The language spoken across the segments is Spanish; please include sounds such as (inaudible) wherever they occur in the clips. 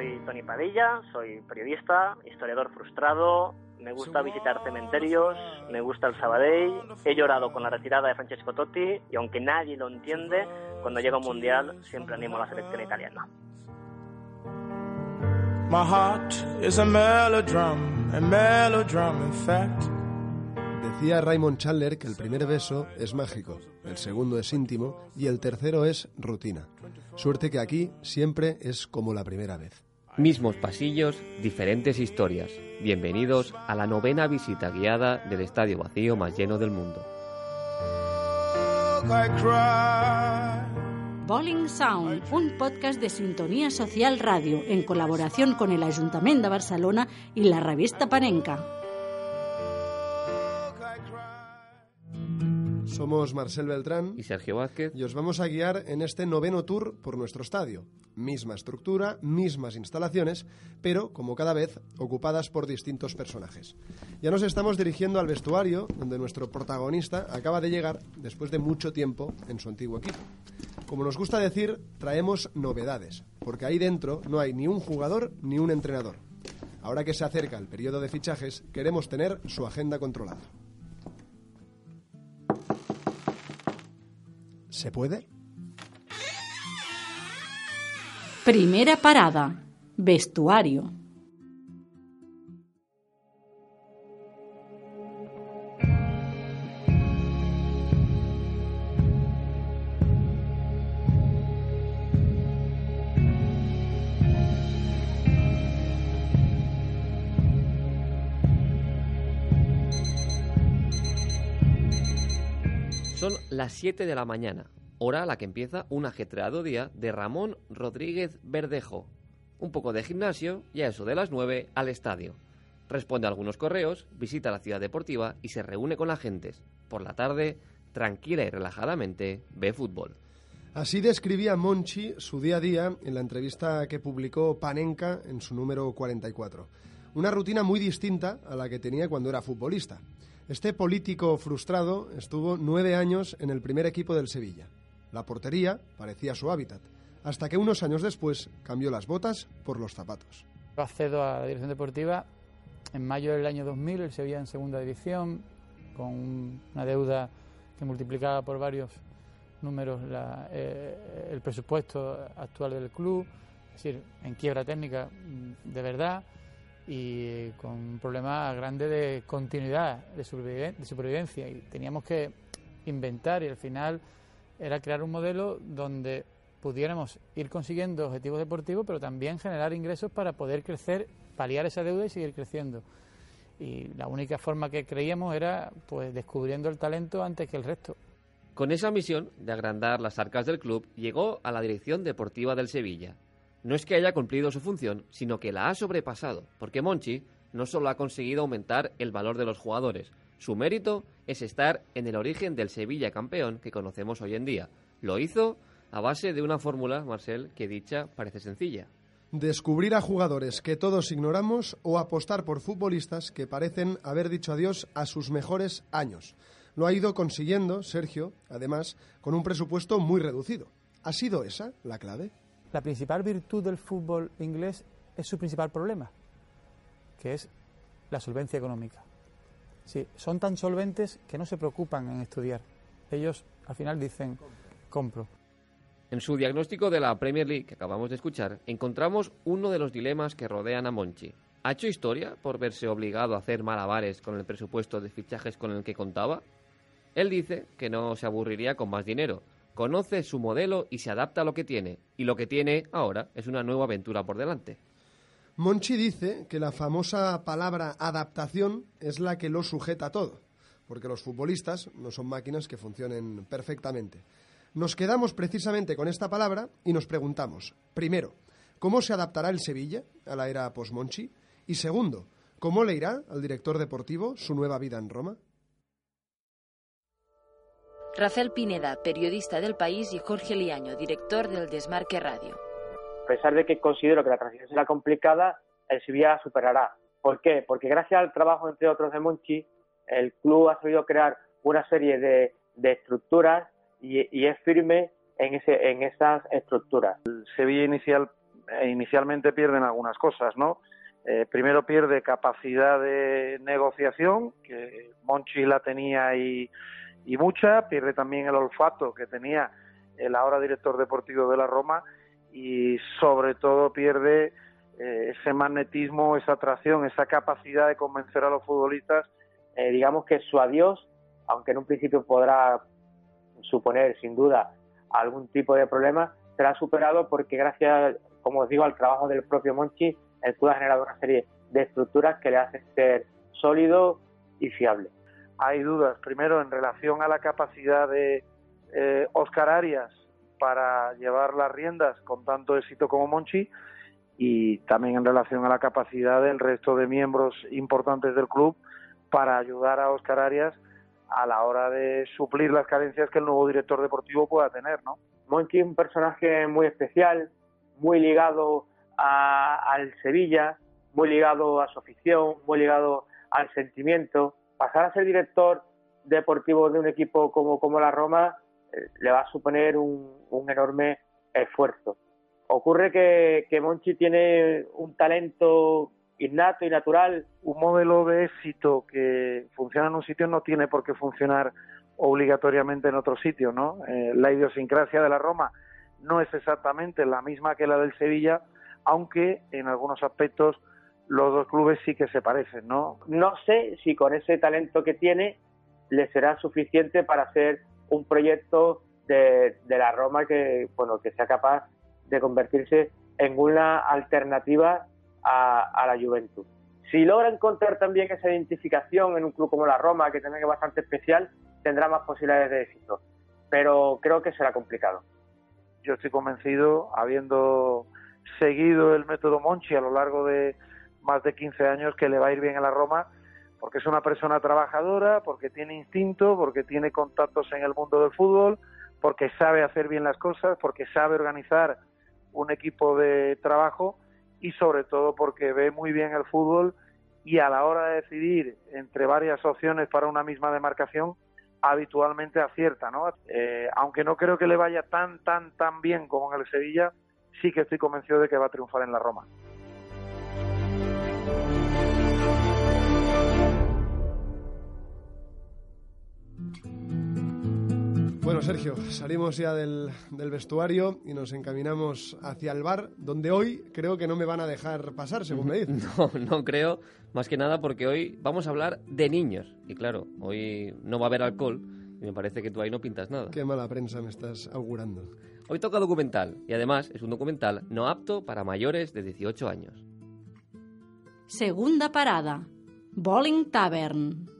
soy Tony Padilla, soy periodista, historiador frustrado, me gusta visitar cementerios, me gusta el Sabadell, he llorado con la retirada de Francesco Totti y aunque nadie lo entiende, cuando llega un mundial siempre animo a la selección italiana. My heart is a melodrum, a melodrum in fact. Decía Raymond Chandler que el primer beso es mágico, el segundo es íntimo y el tercero es rutina. Suerte que aquí siempre es como la primera vez. Mismos pasillos, diferentes historias. Bienvenidos a la novena visita guiada del estadio vacío más lleno del mundo. Bowling Sound, un podcast de Sintonía Social Radio en colaboración con el Ayuntamiento de Barcelona y la revista Panenca. Somos Marcel Beltrán y Sergio Vázquez y os vamos a guiar en este noveno tour por nuestro estadio. Misma estructura, mismas instalaciones, pero, como cada vez, ocupadas por distintos personajes. Ya nos estamos dirigiendo al vestuario, donde nuestro protagonista acaba de llegar después de mucho tiempo en su antiguo equipo. Como nos gusta decir, traemos novedades, porque ahí dentro no hay ni un jugador ni un entrenador. Ahora que se acerca el periodo de fichajes, queremos tener su agenda controlada. ¿Se puede? Primera parada. Vestuario. Son las 7 de la mañana, hora a la que empieza un ajetreado día de Ramón Rodríguez Verdejo. Un poco de gimnasio y a eso de las 9 al estadio. Responde a algunos correos, visita la ciudad deportiva y se reúne con la gentes. Por la tarde, tranquila y relajadamente, ve fútbol. Así describía Monchi su día a día en la entrevista que publicó Panenka en su número 44. Una rutina muy distinta a la que tenía cuando era futbolista. Este político frustrado estuvo nueve años en el primer equipo del Sevilla. La portería parecía su hábitat, hasta que unos años después cambió las botas por los zapatos. Accedo a la dirección deportiva en mayo del año 2000, el Sevilla en segunda división, con una deuda que multiplicaba por varios números la, eh, el presupuesto actual del club, es decir, en quiebra técnica mm, de verdad y con un problema grande de continuidad, de supervivencia. Y teníamos que inventar y al final era crear un modelo donde pudiéramos ir consiguiendo objetivos deportivos, pero también generar ingresos para poder crecer, paliar esa deuda y seguir creciendo. Y la única forma que creíamos era pues descubriendo el talento antes que el resto. Con esa misión de agrandar las arcas del club, llegó a la dirección deportiva del Sevilla. No es que haya cumplido su función, sino que la ha sobrepasado, porque Monchi no solo ha conseguido aumentar el valor de los jugadores, su mérito es estar en el origen del Sevilla campeón que conocemos hoy en día. Lo hizo a base de una fórmula, Marcel, que dicha parece sencilla. Descubrir a jugadores que todos ignoramos o apostar por futbolistas que parecen haber dicho adiós a sus mejores años. Lo ha ido consiguiendo Sergio, además, con un presupuesto muy reducido. ¿Ha sido esa la clave? La principal virtud del fútbol inglés es su principal problema, que es la solvencia económica. Sí, son tan solventes que no se preocupan en estudiar. Ellos al final dicen, compro. En su diagnóstico de la Premier League que acabamos de escuchar, encontramos uno de los dilemas que rodean a Monchi. ¿Ha hecho historia por verse obligado a hacer malabares con el presupuesto de fichajes con el que contaba? Él dice que no se aburriría con más dinero. Conoce su modelo y se adapta a lo que tiene. Y lo que tiene ahora es una nueva aventura por delante. Monchi dice que la famosa palabra adaptación es la que lo sujeta todo, porque los futbolistas no son máquinas que funcionen perfectamente. Nos quedamos precisamente con esta palabra y nos preguntamos, primero, ¿cómo se adaptará el Sevilla a la era post-Monchi? Y segundo, ¿cómo le irá al director deportivo su nueva vida en Roma? Rafael Pineda, periodista del país, y Jorge Liaño, director del Desmarque Radio. A pesar de que considero que la transición será complicada, el Sevilla la superará. ¿Por qué? Porque gracias al trabajo, entre otros, de Monchi, el club ha sabido crear una serie de, estructuras y, es firme en, ese, en esas estructuras. El Sevilla inicial eh, inicialmente pierden algunas cosas, ¿no? Eh, primero pierde capacidad de negociación, que Monchi la tenía y mucha, pierde también el olfato que tenía el ahora director deportivo de la Roma y sobre todo pierde eh, ese magnetismo, esa atracción, esa capacidad de convencer a los futbolistas. Eh, digamos que su adiós, aunque en un principio podrá suponer sin duda algún tipo de problema, será superado porque gracias, como os digo, al trabajo del propio Monchi, el club ha generado una serie de estructuras que le hacen ser sólido y fiable. Hay dudas, primero en relación a la capacidad de eh, Oscar Arias para llevar las riendas con tanto éxito como Monchi y también en relación a la capacidad del resto de miembros importantes del club para ayudar a Oscar Arias a la hora de suplir las carencias que el nuevo director deportivo pueda tener, ¿no? Monchi es un personaje muy especial, muy ligado al Sevilla, muy ligado a su afición, muy ligado al sentimiento. Pasar a ser director deportivo de un equipo como, como la Roma le va a suponer un, enorme esfuerzo. Ocurre que, que Monchi tiene un talento innato y natural. Un modelo de éxito que funciona en un sitio no tiene por qué funcionar obligatoriamente en otro sitio, ¿no? Eh, la idiosincrasia de la Roma no es exactamente la misma que la del Sevilla, aunque en algunos aspectos los dos clubes sí que se parecen, ¿no? No sé si con ese talento que tiene le será suficiente para hacer un proyecto de, la Roma que, bueno, que sea capaz de convertirse en una alternativa a, la Juventud. Si logra encontrar también esa identificación en un club como la Roma, que también es bastante especial, tendrá más posibilidades de éxito. Pero creo que será complicado. Yo estoy convencido, habiendo seguido el método Monchi a lo largo de más de 15 años, que le va a ir bien a la Roma porque es una persona trabajadora, porque tiene instinto, porque tiene contactos en el mundo del fútbol, porque sabe hacer bien las cosas, porque sabe organizar un equipo de trabajo y sobre todo porque ve muy bien el fútbol y a la hora de decidir entre varias opciones para una misma demarcación habitualmente acierta, ¿no? Eh, aunque no creo que le vaya tan, tan, tan bien como en el Sevilla, sí que estoy convencido de que va a triunfar en la Roma. Bueno, Sergio, salimos ya del, vestuario y nos encaminamos hacia el bar, donde hoy creo que no me van a dejar pasar, según me dicen. (laughs) No, no creo, más que nada porque hoy vamos a hablar de niños. Y claro, hoy no va a haber alcohol y me parece que tú ahí no pintas nada. Qué mala prensa me estás augurando. Hoy toca documental y además es un documental no apto para mayores de 18 años. Segunda parada. Bowling Tavern.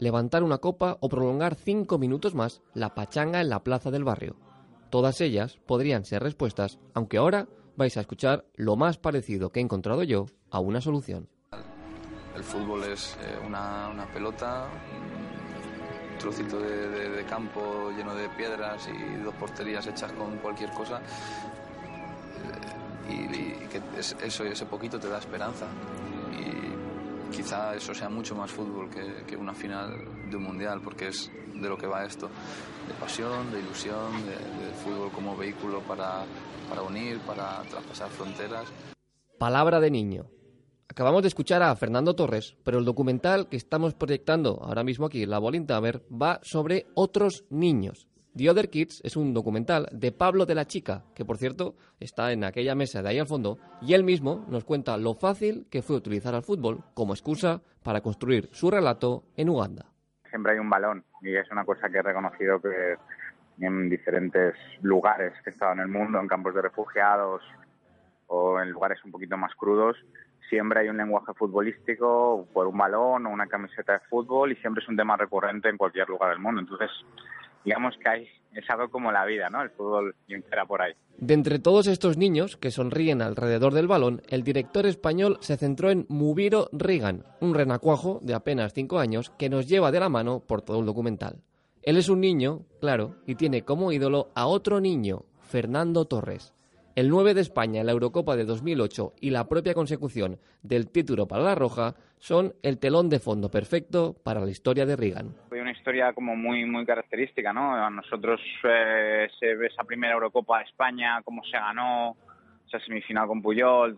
levantar una copa o prolongar cinco minutos más la pachanga en la plaza del barrio. Todas ellas podrían ser respuestas, aunque ahora vais a escuchar lo más parecido que he encontrado yo a una solución. El fútbol es eh, una, pelota, un trocito de, campo lleno de piedras y dos porterías hechas con cualquier cosa. Eh, y, que eso y ese poquito te da esperanza. Quizá eso sea mucho más fútbol que, una final de un mundial, porque es de lo que va esto de pasión, de ilusión, de, fútbol como vehículo para, para unir, para traspasar fronteras. Palabra de niño. Acabamos de escuchar a Fernando Torres, pero el documental que estamos proyectando ahora mismo aquí, La Bolin Tamer, va sobre otros niños. The Other Kids es un documental de Pablo de la Chica, que por cierto está en aquella mesa de ahí al fondo, y él mismo nos cuenta lo fácil que fue utilizar al fútbol como excusa para construir su relato en Uganda siempre hay un balón y es una cosa que he reconocido que en diferentes lugares que he estado en el mundo, en campos de refugiados o en lugares un poquito más crudos, siempre hay un lenguaje futbolístico por un balón o una camiseta de fútbol y siempre es un tema recurrente en cualquier lugar del mundo. Entonces, digamos que es algo como la vida, ¿no? El fútbol entera por ahí. De entre todos estos niños que sonríen alrededor del balón, el director español se centró en Mubiro Regan, un renacuajo de apenas cinco años que nos lleva de la mano por todo el documental. Él es un niño, claro, y tiene como ídolo a otro niño, Fernando Torres. El 9 de España en la Eurocopa de 2008 y la propia consecución del título para la Roja son el telón de fondo perfecto para la historia de Regan. Una historia como muy muy característica, ¿no? A nosotros eh, esa primera Eurocopa de España, cómo se ganó, esa semifinal con Puyol,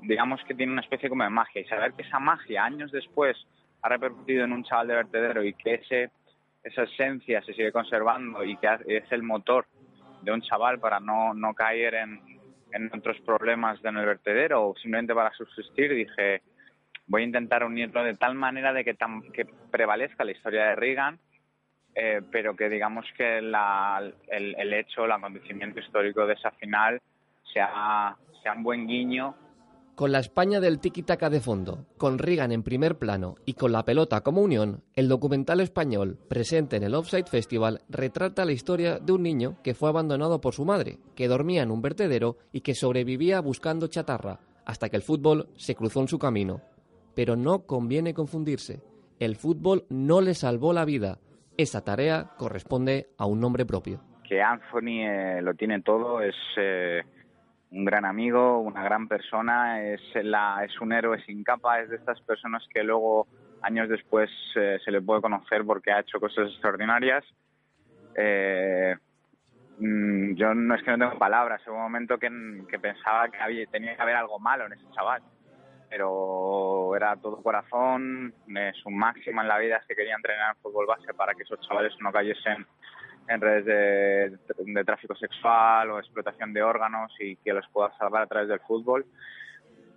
digamos que tiene una especie como de magia y saber que esa magia años después ha repercutido en un chaval de vertedero y que ese esa esencia se sigue conservando y que es el motor de un chaval para no, no caer en, en otros problemas en el vertedero o simplemente para subsistir, dije, voy a intentar unirlo de tal manera de que, que prevalezca la historia de Reagan, eh, pero que digamos que la, el, el, hecho, el acontecimiento histórico de esa final sea, sea un buen guiño con la España del tiki-taka de fondo, con Reagan en primer plano y con la pelota como unión, el documental español presente en el Offside Festival retrata la historia de un niño que fue abandonado por su madre, que dormía en un vertedero y que sobrevivía buscando chatarra, hasta que el fútbol se cruzó en su camino. Pero no conviene confundirse. El fútbol no le salvó la vida. Esa tarea corresponde a un nombre propio. Que Anthony eh, lo tiene todo, es... Eh un gran amigo, una gran persona, es, la, es un héroe sin capa, es de estas personas que luego, años después, eh, se le puede conocer porque ha hecho cosas extraordinarias. Eh, mm, yo no es que no tengo palabras, en un momento que, pensaba que tenía que haber algo malo en ese chaval, pero era todo corazón, su máxima en la vida es que quería entrenar en fútbol base para que esos chavales no cayesen en redes de, tráfico sexual o explotación de órganos y que los pueda salvar a través del fútbol,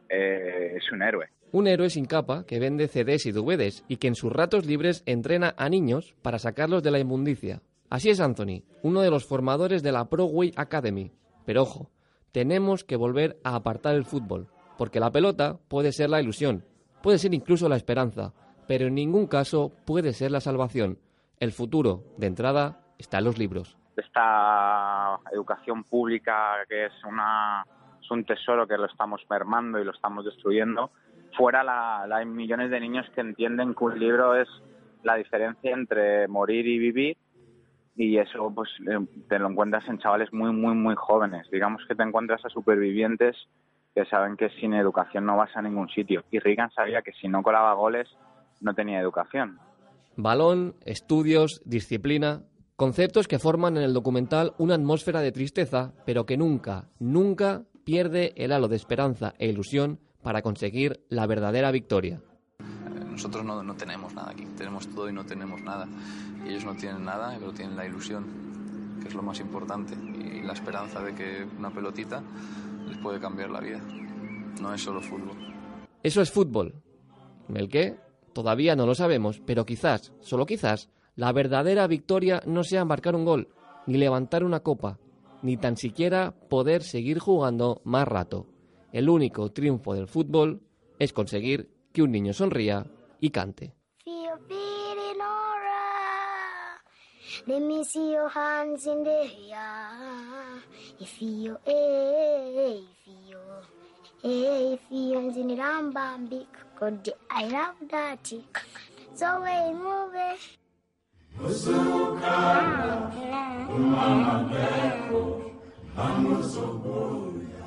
eh, es un héroe. Un héroe sin capa que vende CDs y DVDs y que en sus ratos libres entrena a niños para sacarlos de la inmundicia. Así es Anthony, uno de los formadores de la Pro Way Academy. Pero ojo, tenemos que volver a apartar el fútbol, porque la pelota puede ser la ilusión, puede ser incluso la esperanza, pero en ningún caso puede ser la salvación. El futuro, de entrada, está en los libros. Esta educación pública que es, una, un tesoro que lo estamos mermando y lo estamos destruyendo, fuera la, hay millones de niños que entienden que un libro es la diferencia entre morir y vivir y eso pues eh, te lo encuentras en chavales muy muy muy jóvenes digamos que te encuentras a supervivientes que saben que sin educación no vas a ningún sitio y Reagan sabía que si no colaba goles no tenía educación balón estudios disciplina Conceptos que forman en el documental una atmósfera de tristeza, pero que nunca, nunca pierde el halo de esperanza e ilusión para conseguir la verdadera victoria. Nosotros no, no tenemos nada aquí, tenemos todo y no tenemos nada. Y ellos no tienen nada, pero tienen la ilusión, que es lo más importante, y la esperanza de que una pelotita puede cambiar la vida. No es solo fútbol. Eso es fútbol. ¿El qué? Todavía no lo sabemos, pero quizás, solo quizás, la verdadera victoria no sea marcar un gol, ni levantar una copa, ni tan siquiera poder seguir jugando más rato. El único triunfo del fútbol es conseguir que un niño sonría y cante. Let me see your hands in the air. If you, eh, if you, eh, if you, nzinirambe God, I love that. So we move it. Musukana, ah, umama ngeko, amusobuya.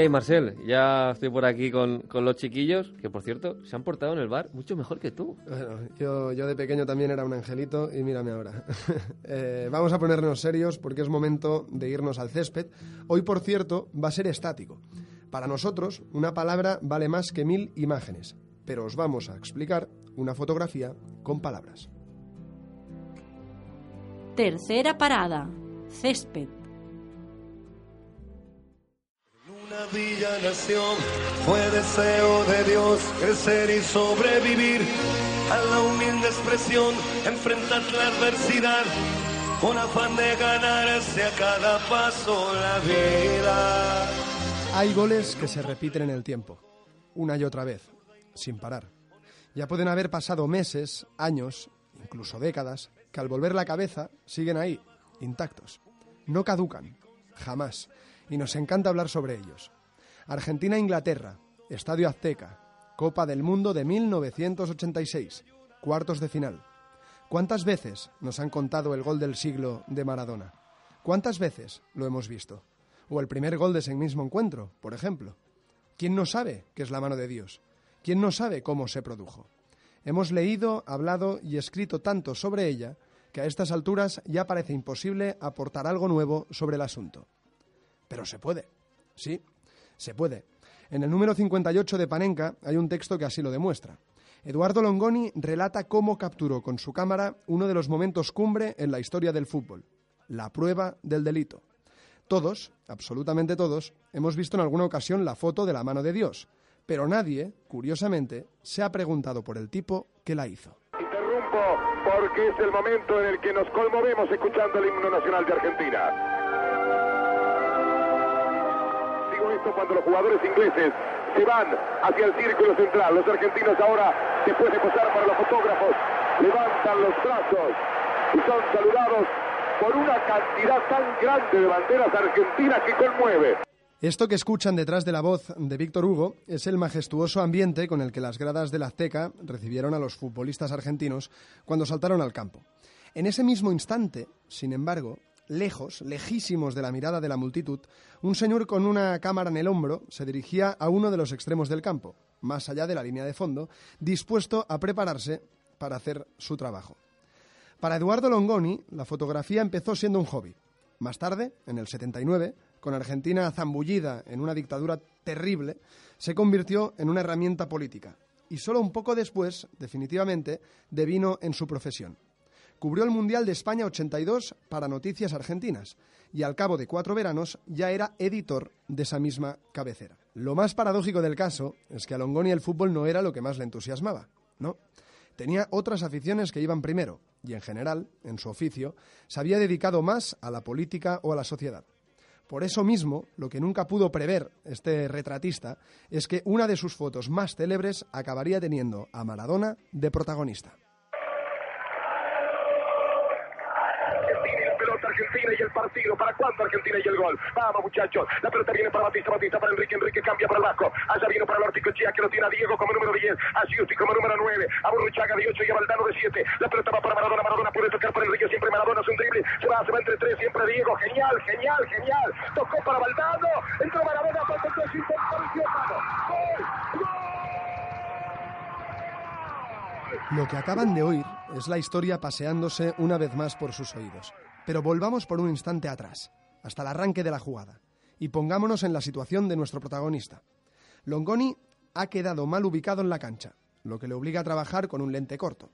¿Qué hay, Marcel? Ya estoy por aquí con, los chiquillos, que por cierto, se han portado en el bar mucho mejor que tú. Bueno, yo, yo de pequeño también era un angelito y mírame ahora. (laughs) Eh, vamos a ponernos serios porque es momento de irnos al césped. Hoy, por cierto, va a ser estático. Para nosotros, una palabra vale más que mil imágenes pero os vamos a explicar una fotografía con palabras. Tercera parada, césped. Una villa nación fue deseo de Dios crecer y sobrevivir a la humilde expresión, enfrentar la adversidad con afán de ganarse a cada paso la vida. Hay goles que se repiten en el tiempo, una y otra vez, sin parar. Ya pueden haber pasado meses, años, incluso décadas, que al volver la cabeza siguen ahí, intactos. No caducan, jamás, y nos encanta hablar sobre ellos. Argentina-Inglaterra, Estadio Azteca, Copa del Mundo de 1986, cuartos de final. ¿Cuántas veces nos han contado el gol del siglo de Maradona? ¿Cuántas veces lo hemos visto? O el primer gol de ese mismo encuentro, por ejemplo. ¿Quién no sabe qué es la mano de Dios? ¿Quién no sabe cómo se produjo? Hemos leído, hablado y escrito tanto sobre ella que a estas alturas ya parece imposible aportar algo nuevo sobre el asunto. Pero se puede. Sí, se puede. En el número 58 de Panenka hay un texto que así lo demuestra. Eduardo Longoni relata cómo capturó con su cámara uno de los momentos cumbre en la historia del fútbol, la prueba del delito. Todos, absolutamente todos, hemos visto en alguna ocasión la foto de la mano de Dios, pero nadie, curiosamente, se ha preguntado por el tipo que la hizo. Interrumpo porque es el momento en el que nos conmovemos escuchando el himno nacional de Argentina. Esto cuando los jugadores ingleses se van hacia el círculo central. Los argentinos ahora, después de pasar para los fotógrafos, levantan los brazos y son saludados por una cantidad tan grande de banderas argentinas que conmueve. Esto que escuchan detrás de la voz de Víctor Hugo es el majestuoso ambiente con el que las gradas de la Azteca recibieron a los futbolistas argentinos cuando saltaron al campo. En ese mismo instante, sin embargo, lejos, lejísimos de la mirada de la multitud, un señor con una cámara en el hombro se dirigía a uno de los extremos del campo, más allá de la línea de fondo, dispuesto a prepararse para hacer su trabajo. Para Eduardo Longoni, la fotografía empezó siendo un hobby. Más tarde, en el 79, con Argentina zambullida en una dictadura terrible, se convirtió en una herramienta política. Y solo un poco después, definitivamente, devino en su profesión. Cubrió el Mundial de España 82 para Noticias Argentinas y al cabo de cuatro veranos ya era editor de esa misma cabecera. Lo más paradójico del caso es que a Longoni el fútbol no era lo que más le entusiasmaba, ¿no? Tenía otras aficiones que iban primero y en general, en su oficio, se había dedicado más a la política o a la sociedad. Por eso mismo, lo que nunca pudo prever este retratista es que una de sus fotos más célebres acabaría teniendo a Maradona de protagonista. Y el partido. ¿Para cuándo Argentina y el gol? Vamos, muchachos. La pelota viene para Batista, Batista para Enrique, Enrique cambia para el Vasco. Allá vino para el Chía, que lo tiene a Diego como número 10, a Giusti como número 9, a Burruchaga de 8 y a Valdano de 7. La pelota va para Maradona, Maradona puede tocar para Enrique, siempre Maradona es un drible. Se va, se va entre tres, siempre Diego. Genial, genial, genial. Tocó para Valdano, entró Maradona, para el 3, ¡Gol! ¡Gol! Lo que acaban de oír es la historia paseándose una vez más por sus oídos. Pero volvamos por un instante atrás, hasta el arranque de la jugada, y pongámonos en la situación de nuestro protagonista. Longoni ha quedado mal ubicado en la cancha, lo que le obliga a trabajar con un lente corto.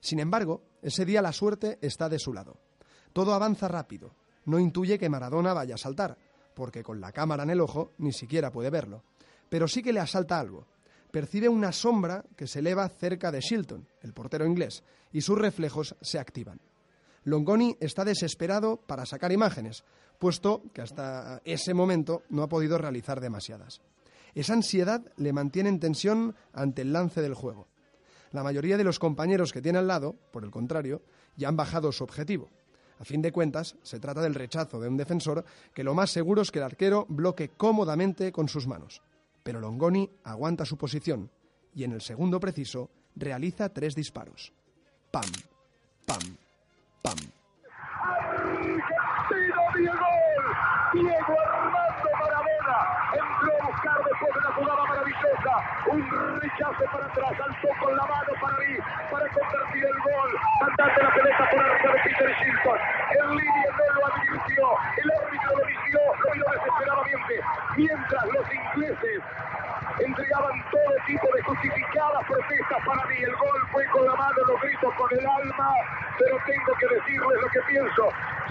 Sin embargo, ese día la suerte está de su lado. Todo avanza rápido. No intuye que Maradona vaya a saltar, porque con la cámara en el ojo ni siquiera puede verlo. Pero sí que le asalta algo. Percibe una sombra que se eleva cerca de Shilton, el portero inglés, y sus reflejos se activan. Longoni está desesperado para sacar imágenes, puesto que hasta ese momento no ha podido realizar demasiadas. Esa ansiedad le mantiene en tensión ante el lance del juego. La mayoría de los compañeros que tiene al lado, por el contrario, ya han bajado su objetivo. A fin de cuentas, se trata del rechazo de un defensor que lo más seguro es que el arquero bloque cómodamente con sus manos. Pero Longoni aguanta su posición y en el segundo preciso realiza tres disparos. Pam, pam, pam. Argentina Diego, Armando Maradona entró a buscar después de una jugada maravillosa, un rechazo para atrás, saltó con la mano para mí, para convertir el gol, mandando la pelota por arriba de Peter Shilton, el línea no lo advirtió, el árbitro lo visió, lo vio desesperadamente, mientras los ingleses entregaban todo tipo de justificadas protestas para mí. El gol fue con la mano, lo grito con el alma, pero tengo que decirles lo que pienso.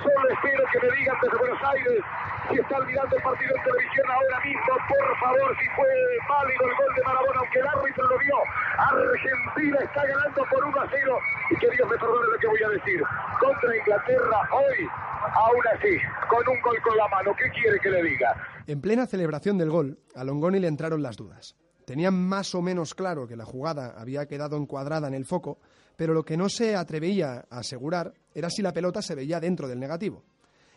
Solo espero que me digan desde Buenos Aires si están mirando el partido en televisión ahora mismo, por favor, si fue válido el gol de Maradona, aunque el árbitro lo vio. Argentina está ganando por 1 a 0 y que Dios me perdone lo que voy a decir. Contra Inglaterra hoy, aún así, con un gol con la mano, ¿qué quiere que le diga? En plena celebración del gol, a Longoni le entraron las dudas. Tenían más o menos claro que la jugada había quedado encuadrada en el foco, pero lo que no se atrevía a asegurar era si la pelota se veía dentro del negativo.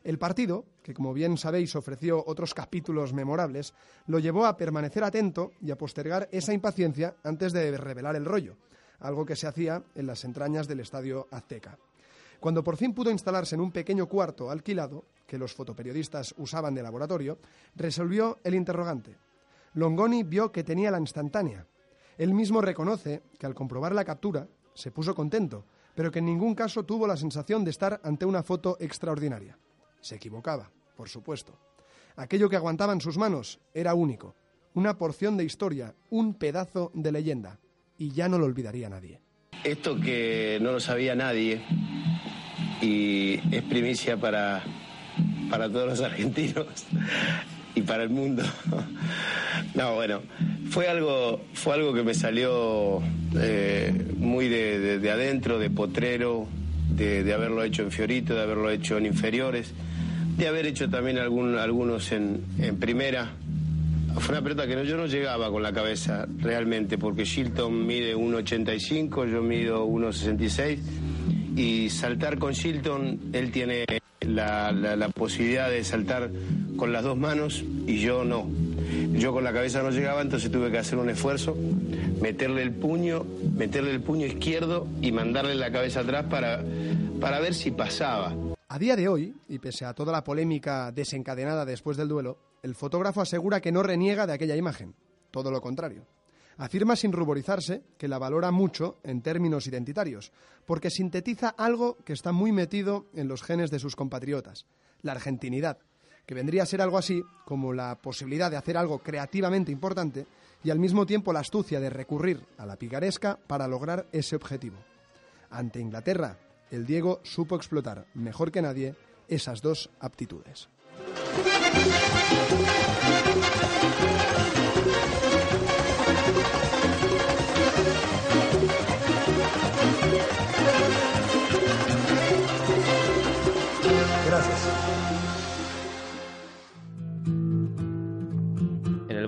El partido, que como bien sabéis ofreció otros capítulos memorables, lo llevó a permanecer atento y a postergar esa impaciencia antes de revelar el rollo, algo que se hacía en las entrañas del estadio Azteca. Cuando por fin pudo instalarse en un pequeño cuarto alquilado, que los fotoperiodistas usaban de laboratorio, resolvió el interrogante. Longoni vio que tenía la instantánea. Él mismo reconoce que al comprobar la captura se puso contento, pero que en ningún caso tuvo la sensación de estar ante una foto extraordinaria. Se equivocaba, por supuesto. Aquello que aguantaba en sus manos era único, una porción de historia, un pedazo de leyenda, y ya no lo olvidaría nadie. Esto que no lo sabía nadie y es primicia para, para todos los argentinos y para el mundo. (laughs) No, bueno, fue algo, fue algo que me salió eh, muy de, de, adentro, de potrero, de, haberlo hecho en Fiorito, de haberlo hecho en inferiores, de haber hecho también algún, algunos en, en primera. Fue una pelota que yo no llegaba con la cabeza realmente, porque Shilton mide 1,85, yo mido 1,66, y saltar con Shilton, él tiene la, la, la posibilidad de saltar con las dos manos y yo no. Yo con la cabeza no llegaba, entonces tuve que hacer un esfuerzo, meterle el puño, meterle el puño izquierdo y mandarle la cabeza atrás para, para ver si pasaba. A día de hoy, y pese a toda la polémica desencadenada después del duelo, el fotógrafo asegura que no reniega de aquella imagen, todo lo contrario. Afirma sin ruborizarse que la valora mucho en términos identitarios, porque sintetiza algo que está muy metido en los genes de sus compatriotas, la argentinidad, que vendría a ser algo así como la posibilidad de hacer algo creativamente importante y al mismo tiempo la astucia de recurrir a la picaresca para lograr ese objetivo. Ante Inglaterra, el Diego supo explotar mejor que nadie esas dos aptitudes.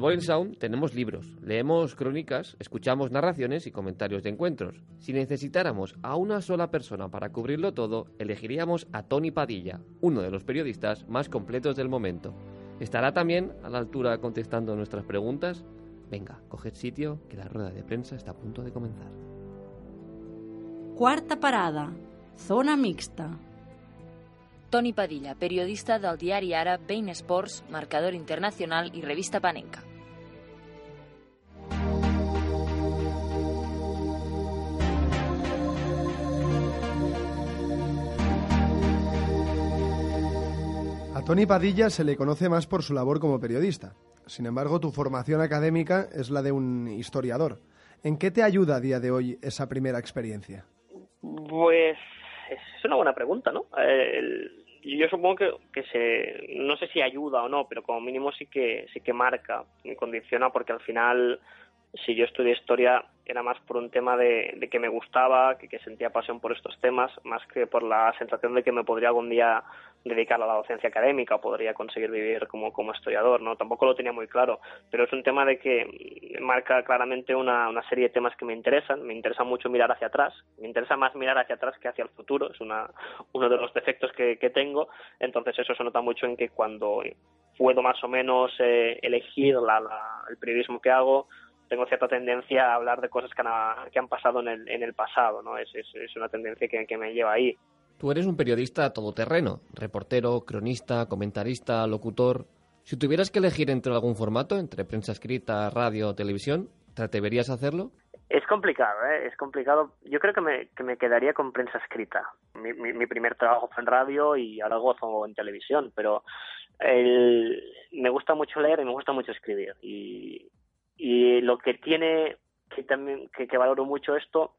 Boeing Sound tenemos libros, leemos crónicas, escuchamos narraciones y comentarios de encuentros. Si necesitáramos a una sola persona para cubrirlo todo, elegiríamos a Tony Padilla, uno de los periodistas más completos del momento. ¿Estará también a la altura contestando nuestras preguntas? Venga, coged sitio, que la rueda de prensa está a punto de comenzar. Cuarta parada, zona mixta. Toni Padilla, periodista del diari Ara, Bein Sports, Marcador Internacional i Revista Panenca. Tony Padilla se le conoce más por su labor como periodista. Sin embargo, tu formación académica es la de un historiador. ¿En qué te ayuda a día de hoy esa primera experiencia? Pues es una buena pregunta, ¿no? Yo supongo que, se, no sé si ayuda o no, pero como mínimo sí que sí que marca y condiciona porque al final si yo estudié historia era más por un tema de, de que me gustaba, que, sentía pasión por estos temas, más que por la sensación de que me podría algún día dedicar a la docencia académica o podría conseguir vivir como, como historiador, ¿no? Tampoco lo tenía muy claro, pero es un tema de que marca claramente una, una serie de temas que me interesan, me interesa mucho mirar hacia atrás, me interesa más mirar hacia atrás que hacia el futuro, es una, uno de los defectos que, que tengo, entonces eso se nota mucho en que cuando puedo más o menos eh, elegir la, la, el periodismo que hago, tengo cierta tendencia a hablar de cosas que han, que han pasado en el, en el pasado, ¿no? Es, es, es una tendencia que, que, me lleva ahí. Tú eres un periodista todoterreno, reportero, cronista, comentarista, locutor. Si tuvieras que elegir entre algún formato, entre prensa escrita, radio, televisión, ¿te atreverías a hacerlo? Es complicado, ¿eh? es complicado. Yo creo que me, que me quedaría con prensa escrita. Mi, mi, primer trabajo fue en radio y ahora gozo en televisión, pero me gusta mucho leer y me gusta mucho escribir. Y, y lo que tiene que también que, que, valoro mucho esto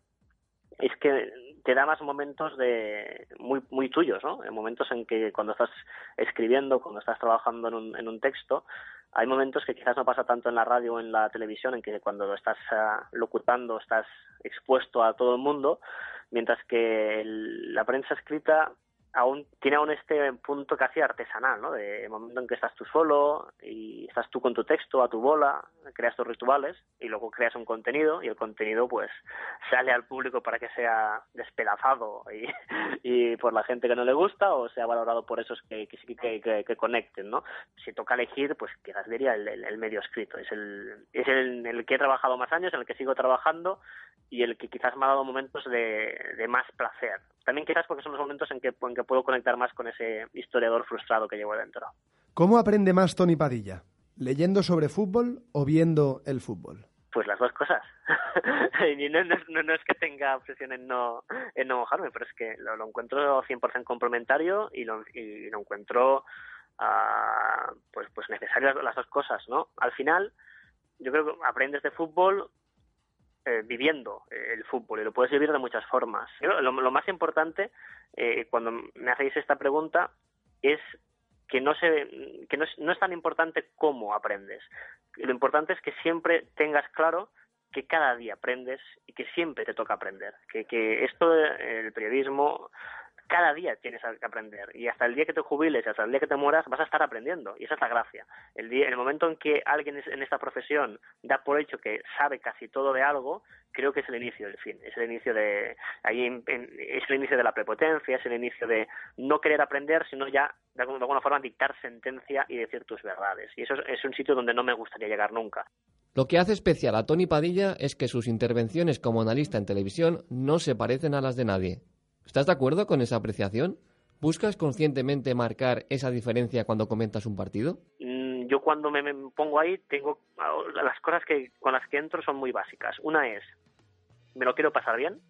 es que te da más momentos de muy muy tuyos no en momentos en que cuando estás escribiendo cuando estás trabajando en un, en un texto hay momentos que quizás no pasa tanto en la radio o en la televisión en que cuando estás uh, locutando estás expuesto a todo el mundo mientras que el, la prensa escrita aún tiene aún este punto casi artesanal, ¿no? De momento en que estás tú solo y estás tú con tu texto a tu bola, creas tus rituales y luego creas un contenido y el contenido pues sale al público para que sea despedazado y, por la gente que no le gusta o sea valorado por esos que, que, que, que conecten, ¿no? Si toca elegir, pues quizás diría el, el, medio escrito. Es el, es el, el que he trabajado más años, en el que sigo trabajando y el que quizás me ha dado momentos de, de más placer. También quizás porque son los momentos en que, en que puedo conectar más con ese historiador frustrado que llevo dentro. ¿Cómo aprende más Tony Padilla? ¿Leyendo sobre fútbol o viendo el fútbol? Pues las dos cosas. (laughs) y no, no, no, es que tenga obsesión en no, en no mojarme, pero es que lo, lo encuentro 100% complementario y lo, y lo encuentro uh, pues, pues necesario las dos cosas, ¿no? Al final, yo creo que aprendes de fútbol eh, viviendo el fútbol y lo puedes vivir de muchas formas. Lo, lo más importante eh, cuando me hacéis esta pregunta es que no se que no es, no es tan importante cómo aprendes. Lo importante es que siempre tengas claro que cada día aprendes y que siempre te toca aprender. Que, que esto del periodismo cada día tienes que aprender y hasta el día que te jubiles, hasta el día que te mueras, vas a estar aprendiendo y esa es la gracia. El, día, el momento en que alguien en esta profesión da por hecho que sabe casi todo de algo, creo que es el inicio del fin, es el inicio de ahí es el inicio de la prepotencia, es el inicio de no querer aprender, sino ya de alguna, forma dictar sentencia y decir tus verdades. Y eso es, es un sitio donde no me gustaría llegar nunca. Lo que hace especial a Tony Padilla es que sus intervenciones como analista en televisión no se parecen a las de nadie. ¿Estás de acuerdo con esa apreciación? ¿Buscas conscientemente marcar esa diferencia cuando comentas un partido? Mm, yo cuando me, pongo ahí tengo las cosas que con las que entro son muy básicas. Una es me lo quiero pasar bien,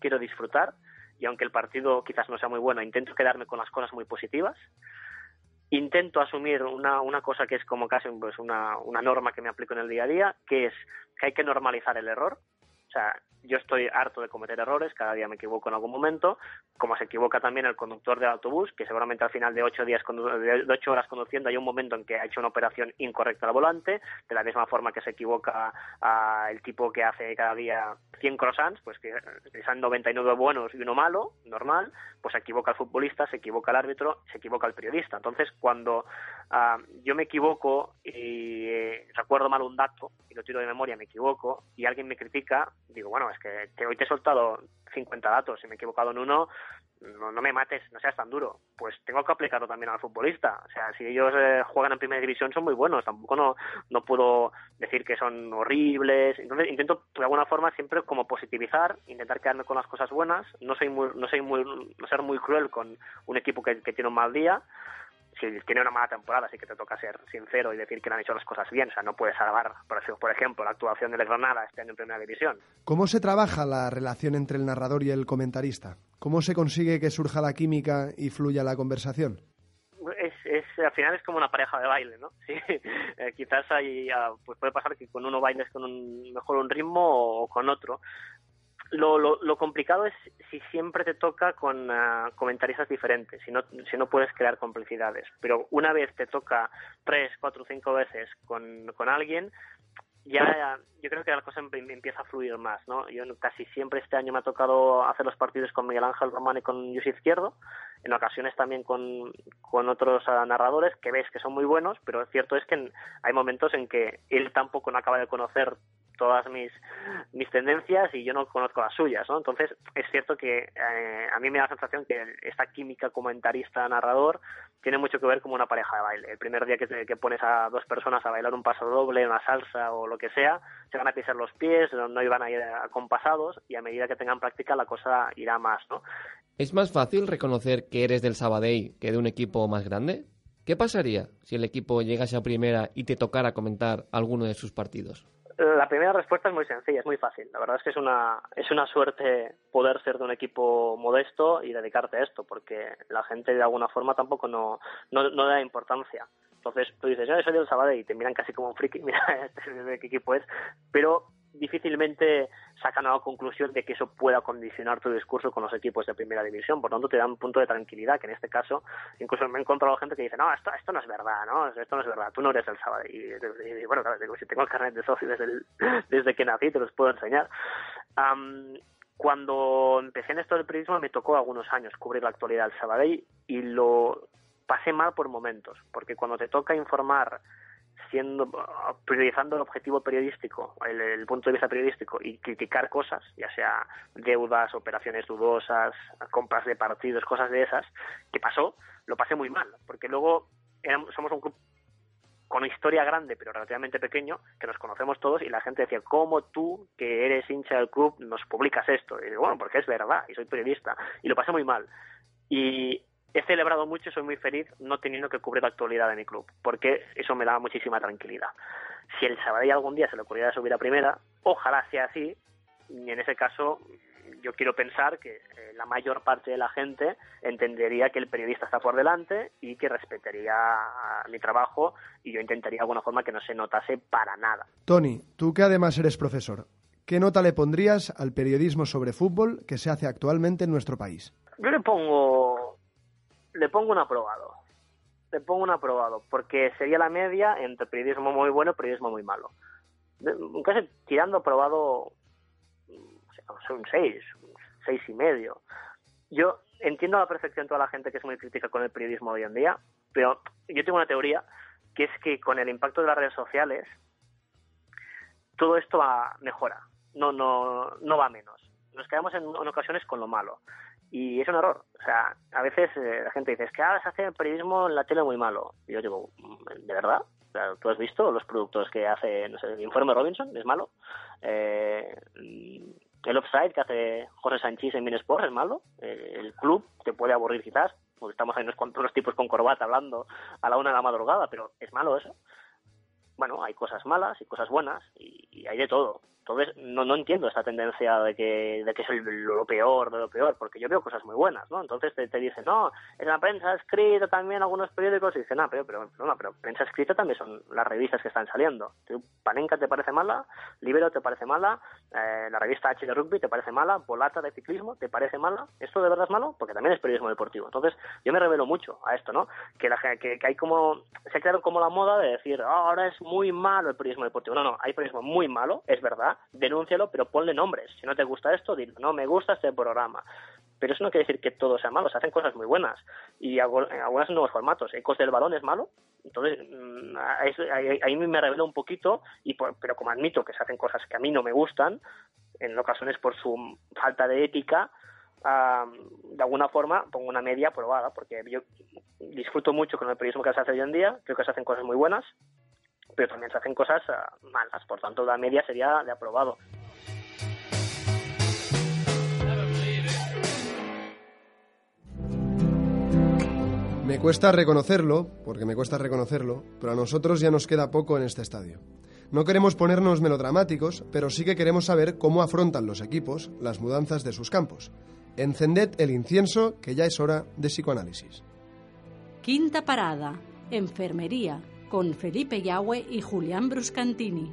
quiero disfrutar y aunque el partido quizás no sea muy bueno, intento quedarme con las cosas muy positivas. Intento asumir una, una cosa que es como casi pues una, una norma que me aplico en el día a día, que es que hay que normalizar el error. Sea, yo estoy harto de cometer errores, cada día me equivoco en algún momento, como se equivoca también el conductor del autobús, que seguramente al final de ocho, días, de ocho horas conduciendo hay un momento en que ha hecho una operación incorrecta al volante, de la misma forma que se equivoca a el tipo que hace cada día 100 croissants, pues que sean 99 buenos y uno malo, normal, pues se equivoca el futbolista, se equivoca el árbitro, se equivoca el periodista. Entonces, cuando uh, yo me equivoco y eh, recuerdo mal un dato y lo tiro de memoria, me equivoco, y alguien me critica, digo, bueno, es que, que hoy te he soltado 50 datos y me he equivocado en uno, no, no, me mates, no seas tan duro. Pues tengo que aplicarlo también al futbolista. O sea, si ellos eh, juegan en primera división son muy buenos, tampoco no, no puedo decir que son horribles. Entonces intento de alguna forma siempre como positivizar, intentar quedarme con las cosas buenas, no soy muy, no soy muy, no ser muy cruel con un equipo que, que tiene un mal día si tiene una mala temporada, sí que te toca ser sincero y decir que no han hecho las cosas bien. O sea, no puedes salvar, por ejemplo, la actuación del Granada este año en Primera División. ¿Cómo se trabaja la relación entre el narrador y el comentarista? ¿Cómo se consigue que surja la química y fluya la conversación? Es, es, al final es como una pareja de baile, ¿no? (laughs) Sí, eh, quizás hay, uh, pues puede pasar que con uno bailes con un, mejor un ritmo o con otro, lo, lo, lo, complicado es si siempre te toca con uh, comentaristas diferentes, si no, si no puedes crear complicidades. Pero una vez te toca tres, cuatro, cinco veces con, con alguien, ya yo creo que la cosa empieza a fluir más, ¿no? Yo casi siempre este año me ha tocado hacer los partidos con Miguel Ángel Román y con José Izquierdo, en ocasiones también con, con otros uh, narradores que ves que son muy buenos, pero cierto es que hay momentos en que él tampoco no acaba de conocer todas mis, mis tendencias y yo no conozco las suyas, ¿no? Entonces, es cierto que eh, a mí me da la sensación que esta química comentarista-narrador tiene mucho que ver como una pareja de baile. El primer día que, te, que pones a dos personas a bailar un paso doble, una salsa o lo que sea, se van a pisar los pies, no, iban a ir acompasados y a medida que tengan práctica la cosa irá más, ¿no? ¿Es más fácil reconocer que eres del Sabadell que de un equipo más grande? ¿Qué pasaría si el equipo llegase a primera y te tocara comentar alguno de sus partidos? La primera respuesta es muy sencilla, es muy fácil. La verdad es que es una, es una suerte poder ser de un equipo modesto y dedicarte a esto, porque la gente de alguna forma tampoco no, no, no da importancia. Entonces tú dices, yo soy del Sabadell y te miran casi como un friki, (laughs) mira este qué equipo es, pero difícilmente sacan a la conclusión de que eso pueda condicionar tu discurso con los equipos de primera división. Por tanto, te da un punto de tranquilidad, que en este caso, incluso me he encontrado gente que dice, no, esto, esto no es verdad, ¿no? Esto no es verdad, tú no eres el sábado. Y, y, y bueno, claro, si tengo el carnet de socio desde, el, (laughs) desde que nací, te los puedo enseñar. Um, Cuando empecé en esto del periodismo me tocó algunos años cubrir la actualidad del Sabadell y lo pasé mal por momentos, porque cuando te toca informar siendo priorizando el objetivo periodístico, el, punto de vista periodístico y criticar cosas, ya sea deudas, operaciones dudosas, compras de partidos, cosas de esas, que pasó, lo pasé muy mal, porque luego éramos, somos un club con historia grande pero relativamente pequeño, que nos conocemos todos y la gente decía, ¿cómo tú, que eres hincha del club, nos publicas esto? Y digo, bueno, porque es verdad, y soy periodista, y lo pasé muy mal. Y he celebrado mucho y soy muy feliz no teniendo que cubrir la actualidad de mi club, porque eso me da muchísima tranquilidad. Si el Sabadell algún día se le ocurriera subir a primera, ojalá sea así, y en ese caso yo quiero pensar que eh, la mayor parte de la gente entendería que el periodista está por delante y que respetaría mi trabajo y yo intentaría de alguna forma que no se notase para nada. Tony, tú que además eres profesor, ¿qué nota le pondrías al periodismo sobre fútbol que se hace actualmente en nuestro país? Yo le pongo le pongo un aprobado. Le pongo un aprobado, porque sería la media entre periodismo muy bueno y periodismo muy malo. Casi tirando aprobado un 6, un 6 y medio. Yo entiendo a la perfección toda la gente que es muy crítica con el periodismo hoy en día, pero yo tengo una teoría que es que con el impacto de las redes sociales todo esto va, mejora, no, no, no va menos. Nos quedamos en, en ocasiones con lo malo. Y es un error. O sea, a veces eh, la gente dice, es que ahora se hace periodismo en la tele muy malo. Y yo digo, ¿de verdad? ¿Tú has visto los productos que hace, no sé, el informe Robinson? ¿Es malo? Eh, el offside que hace José Sánchez en Minesport es malo. Eh, el club te puede aburrir quizás, porque estamos ahí unos, unos tipos con corbata hablando a la una de la madrugada, pero es malo eso. Bueno, hay cosas malas y cosas buenas y hay de todo. Entonces, no, no entiendo esta tendencia de que, de que es lo peor, de lo peor, porque yo veo cosas muy buenas, ¿no? Entonces te, te dicen, no, en la prensa escrita también algunos periódicos, y dicen, no, pero, pero, no, pero prensa escrita también son las revistas que están saliendo. Panenka te parece mala, Libero te parece mala, eh, la revista H de rugby te parece mala, Volata de ciclismo te parece mala. ¿Esto de verdad es malo? Porque también es periodismo deportivo. Entonces, yo me revelo mucho a esto, ¿no? Que, la, que, que hay como, se ha creado como la moda de decir, oh, ahora es muy malo el periodismo deportivo. No, no, hay periodismo muy malo, es verdad, denúncialo, pero ponle nombres. Si no te gusta esto, dilo, no me gusta este programa. Pero eso no quiere decir que todo sea malo, se hacen cosas muy buenas. Y algunos nuevos formatos. Ecos del balón es malo, entonces ahí, ahí me revelo un poquito, y pero como admito que se hacen cosas que a mí no me gustan, en ocasiones por su falta de ética, de alguna forma pongo una media aprobada, porque yo disfruto mucho con el periodismo que se hace hoy en día, creo que se hacen cosas muy buenas, pero también se hacen cosas uh, malas, por tanto la media sería de aprobado. Me cuesta reconocerlo, porque me cuesta reconocerlo, pero a nosotros ya nos queda poco en este estadio. No queremos ponernos melodramáticos, pero sí que queremos saber cómo afrontan los equipos las mudanzas de sus campos. Encended el incienso, que ya es hora de psicoanálisis. Quinta parada, enfermería, con Felipe Yahweh y Julián Bruscantini.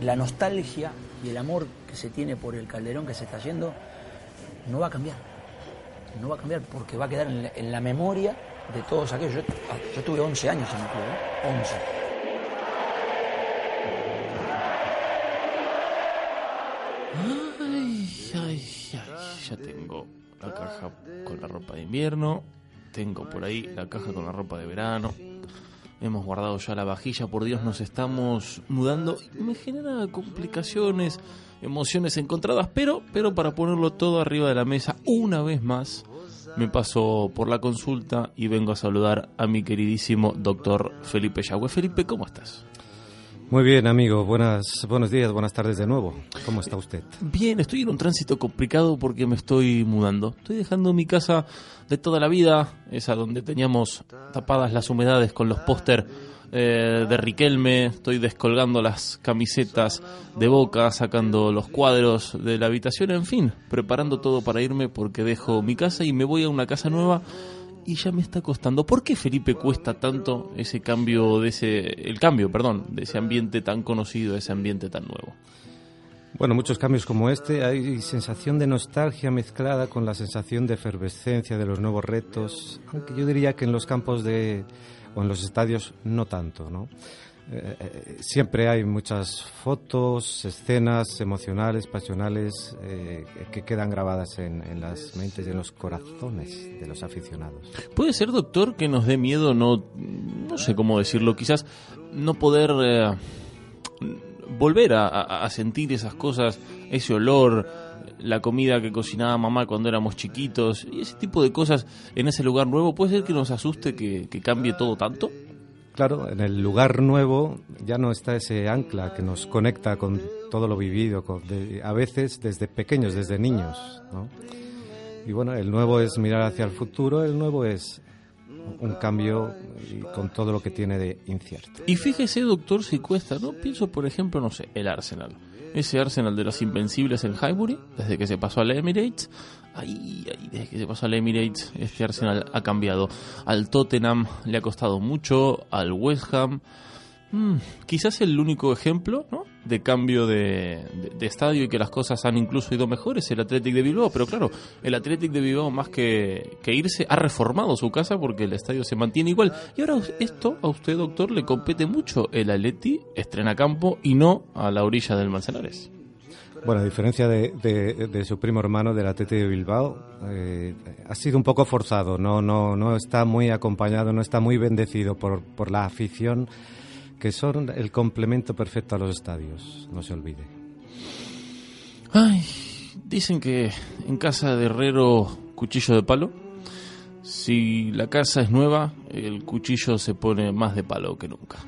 la nostalgia y el amor que se tiene por el calderón que se está yendo no va a cambiar. No va a cambiar porque va a quedar en la, en la memoria de todos aquellos. Yo, ah, yo tuve 11 años en el club, ¿eh? 11. Ay, ay, ay, ya tengo la caja con la ropa de invierno, tengo por ahí la caja con la ropa de verano, hemos guardado ya la vajilla, por Dios nos estamos mudando. Me genera complicaciones, emociones encontradas, pero, pero para ponerlo todo arriba de la mesa una vez más, me paso por la consulta y vengo a saludar a mi queridísimo doctor Felipe Yagüe. Felipe, ¿cómo estás? Muy bien, amigo. Buenas, buenos días, buenas tardes de nuevo. ¿Cómo está usted? Bien, estoy en un tránsito complicado porque me estoy mudando. Estoy dejando mi casa de toda la vida, esa donde teníamos tapadas las humedades con los póster eh, de Riquelme. Estoy descolgando las camisetas de Boca, sacando los cuadros de la habitación, en fin, preparando todo para irme porque dejo mi casa y me voy a una casa nueva y ya me está costando. ¿Por qué Felipe cuesta tanto ese cambio de ese el cambio, perdón, de ese ambiente tan conocido ese ambiente tan nuevo? Bueno, muchos cambios como este, hay sensación de nostalgia mezclada con la sensación de efervescencia de los nuevos retos, aunque yo diría que en los campos de o en los estadios no tanto, ¿no? Eh, eh, siempre hay muchas fotos, escenas emocionales, pasionales, eh, que quedan grabadas en, las mentes y en los corazones de los aficionados. Puede ser, doctor, que nos dé miedo, no, no sé cómo decirlo, quizás no poder volver a sentir esas cosas, ese olor, la comida que cocinaba mamá cuando éramos chiquitos, y ese tipo de cosas en ese lugar nuevo, ¿puede ser que nos asuste que, que cambie todo tanto? Claro, en el lugar nuevo ya no está ese ancla que nos conecta con todo lo vivido, con de, a veces desde pequeños, desde niños. ¿no? Y bueno, el nuevo es mirar hacia el futuro, el nuevo es un cambio y con todo lo que tiene de incierto. Y fíjese, doctor, si cuesta, ¿no? Pienso, por ejemplo, no sé, el Arsenal. Ese Arsenal de los Invencibles en Highbury, desde que se pasó al Emirates, Ahí, ahí, desde que se pasó al Emirates, este Arsenal ha cambiado. Al Tottenham le ha costado mucho, al West Ham. Hmm, quizás el único ejemplo ¿no? De cambio de, de, de, estadio y que las cosas han incluso ido mejor es el Athletic de Bilbao. Pero claro, el Athletic de Bilbao, más que, que irse, ha reformado su casa porque el estadio se mantiene igual. Y ahora esto a usted, doctor, le compete mucho. El Atleti estrena campo y no a la orilla del Manzanares. Bueno, a diferencia de, de, de, su primo hermano del Atleti de Bilbao, eh, ha sido un poco forzado, no, no, no está muy acompañado, no está muy bendecido por, por la afición, que son el complemento perfecto a los estadios, no se olvide. Ay, dicen que en casa de herrero cuchillo de palo. Si la casa es nueva, el cuchillo se pone más de palo que nunca.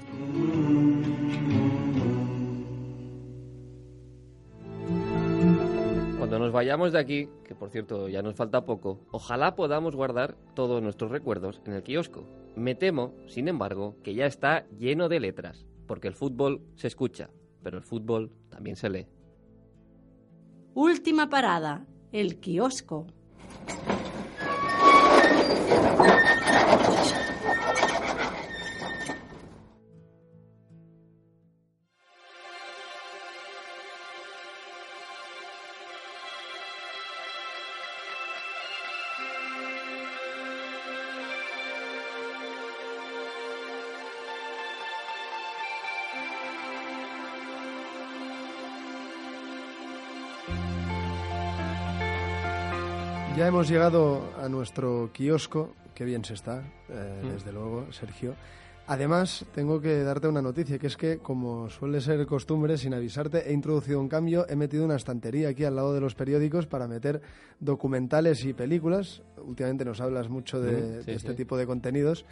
Vayamos de aquí, que por cierto ya nos falta poco, ojalá podamos guardar todos nuestros recuerdos en el kiosco. Me temo, sin embargo, que ya está lleno de letras, porque el fútbol se escucha, pero el fútbol también se lee. Última parada, el kiosco. Ya hemos llegado a nuestro kiosco, qué bien se está, eh, mm. desde luego, Sergio. Además, tengo que darte una noticia, que es que, como suele ser costumbre, sin avisarte, he introducido un cambio, he metido una estantería aquí al lado de los periódicos para meter documentales y películas. Últimamente nos hablas mucho de, mm, sí, de este sí. tipo de contenidos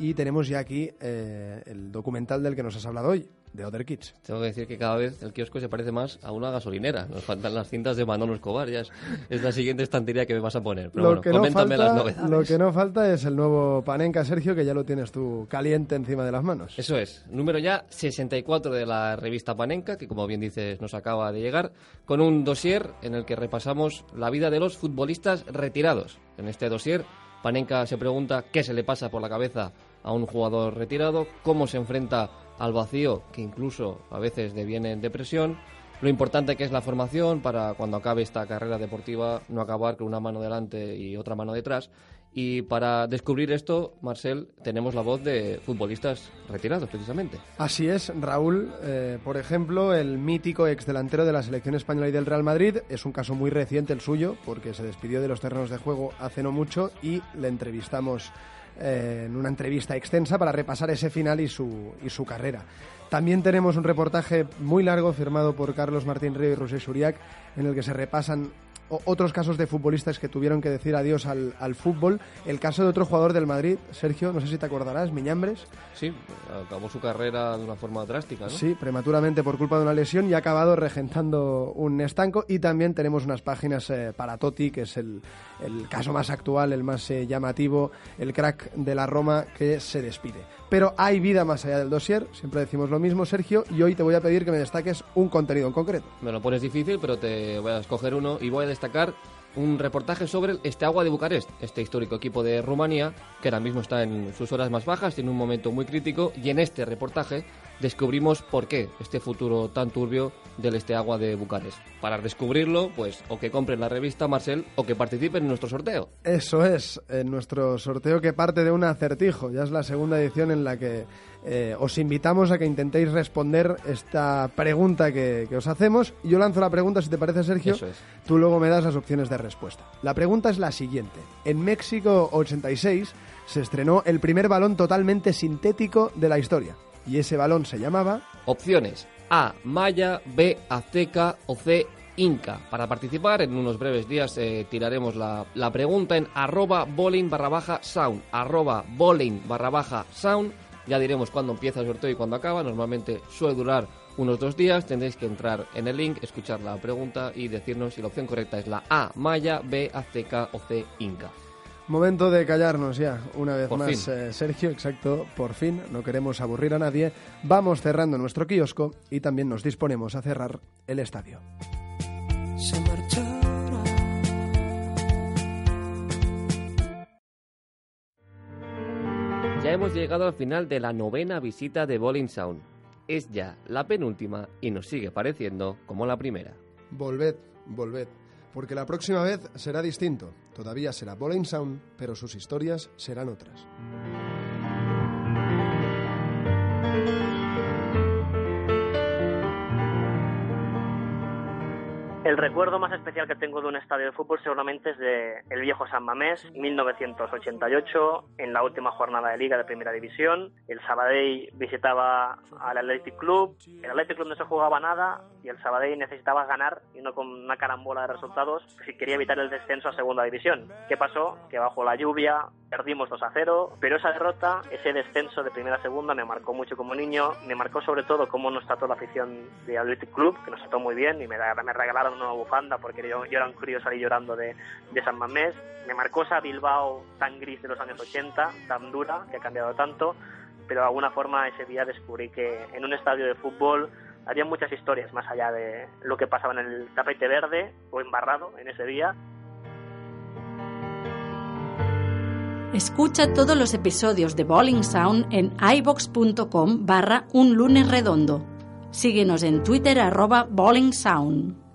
y tenemos ya aquí eh, el documental del que nos has hablado hoy, de Other Kids. Tengo que decir que cada vez el kiosco se parece más a una gasolinera. Nos faltan las cintas de Manolo Escobar, ya es, es la siguiente estantería que me vas a poner. Pero lo bueno, que coméntame no falta, las novedades. Lo que no falta es el nuevo Panenka, Sergio, que ya lo tienes tú caliente encima de las manos. Eso es, número ya 64 de la revista Panenka, que como bien dices nos acaba de llegar, con un dossier en el que repasamos la vida de los futbolistas retirados. En este dossier, Panenka se pregunta qué se le pasa por la cabeza a un jugador retirado, cómo se enfrenta al vacío, que incluso a veces deviene en depresión, lo importante que es la formación para cuando acabe esta carrera deportiva no acabar con una mano delante y otra mano detrás. Y para descubrir esto, Marcel, tenemos la voz de futbolistas retirados, precisamente. Así es, Raúl, eh, por ejemplo, el mítico exdelantero de la selección española y del Real Madrid, es un caso muy reciente el suyo, porque se despidió de los terrenos de juego hace no mucho y le entrevistamos en una entrevista extensa para repasar ese final y su, y su carrera. También tenemos un reportaje muy largo firmado por Carlos Martín Río y Rosé Suriac en el que se repasan otros casos de futbolistas que tuvieron que decir adiós al, al, fútbol. El caso de otro jugador del Madrid, Sergio, no sé si te acordarás, Miñambres. Sí, acabó su carrera de una forma drástica, ¿no? Sí, prematuramente por culpa de una lesión y ha acabado regentando un estanco. Y también tenemos unas páginas eh, para Totti, que es el, el, caso más actual, el más eh, llamativo, el crack de la Roma que se despide. Pero hay vida más allá del dossier, siempre decimos lo mismo, Sergio, y hoy te voy a pedir que me destaques un contenido en concreto. Me lo pones difícil, pero te voy a escoger uno y voy a destacar un reportaje sobre el Steaua de Bucarest, este histórico equipo de Rumanía, que ahora mismo está en sus horas más bajas, en un momento muy crítico, y en este reportaje descubrimos por qué este futuro tan turbio del Steaua de Bucarest. Para descubrirlo, pues o que compren la revista Marcel o que participen en nuestro sorteo. Eso es, en nuestro sorteo que parte de un acertijo. Ya es la segunda edición en la que eh, os invitamos a que intentéis responder esta pregunta que, que os hacemos. Yo lanzo la pregunta, si te parece, Sergio. Eso es. Tú luego me das las opciones de respuesta. La pregunta es la siguiente. En México 86 se estrenó el primer balón totalmente sintético de la historia. Y ese balón se llamaba... Opciones A. Maya, B. Azteca o C. Inca. Para participar, en unos breves días eh, tiraremos la, la pregunta en arroba bowling barra baja sound. Arroba bowling barra baja sound. Ya diremos cuándo empieza el sorteo y cuándo acaba. Normalmente suele durar unos dos días. Tendréis que entrar en el link, escuchar la pregunta y decirnos si la opción correcta es la A. Maya, B. Azteca o C. Inca. Momento de callarnos ya, una vez Por más, eh, Sergio, exacto, por fin, no queremos aburrir a nadie, vamos cerrando nuestro kiosco y también nos disponemos a cerrar el estadio. Se. Ya hemos llegado al final de la novena visita de Bowling Sound. Es ya la penúltima y nos sigue pareciendo como la primera. Volved, volved, porque la próxima vez será distinto. Todavía será Bowling Sound, pero sus historias serán otras. El recuerdo más especial que tengo de un estadio de fútbol seguramente es de el viejo San Mamés, 1988, en la última jornada de Liga de Primera División. El Sabadell visitaba al Athletic Club. El Athletic Club no se jugaba nada y el Sabadell necesitaba ganar y no con una carambola de resultados si quería evitar el descenso a Segunda División. ¿Qué pasó? Que bajo la lluvia perdimos 2 a 0, pero esa derrota, ese descenso de Primera a Segunda me marcó mucho como niño. Me marcó sobre todo cómo nos trató la afición de Athletic Club, que nos trató muy bien y me, me regalaron una bufanda porque yo, yo era un crío salí llorando de, de San Mamés. Me marcó esa Bilbao tan gris de los años 80, tan dura, que ha cambiado tanto, pero de alguna forma ese día descubrí que en un estadio de fútbol había muchas historias más allá de lo que pasaba en el tapete verde o embarrado en ese día. Escucha todos los episodios de Bowling Sound en ibox.com barra un lunes redondo. Síguenos en Twitter arroba Bowling Sound.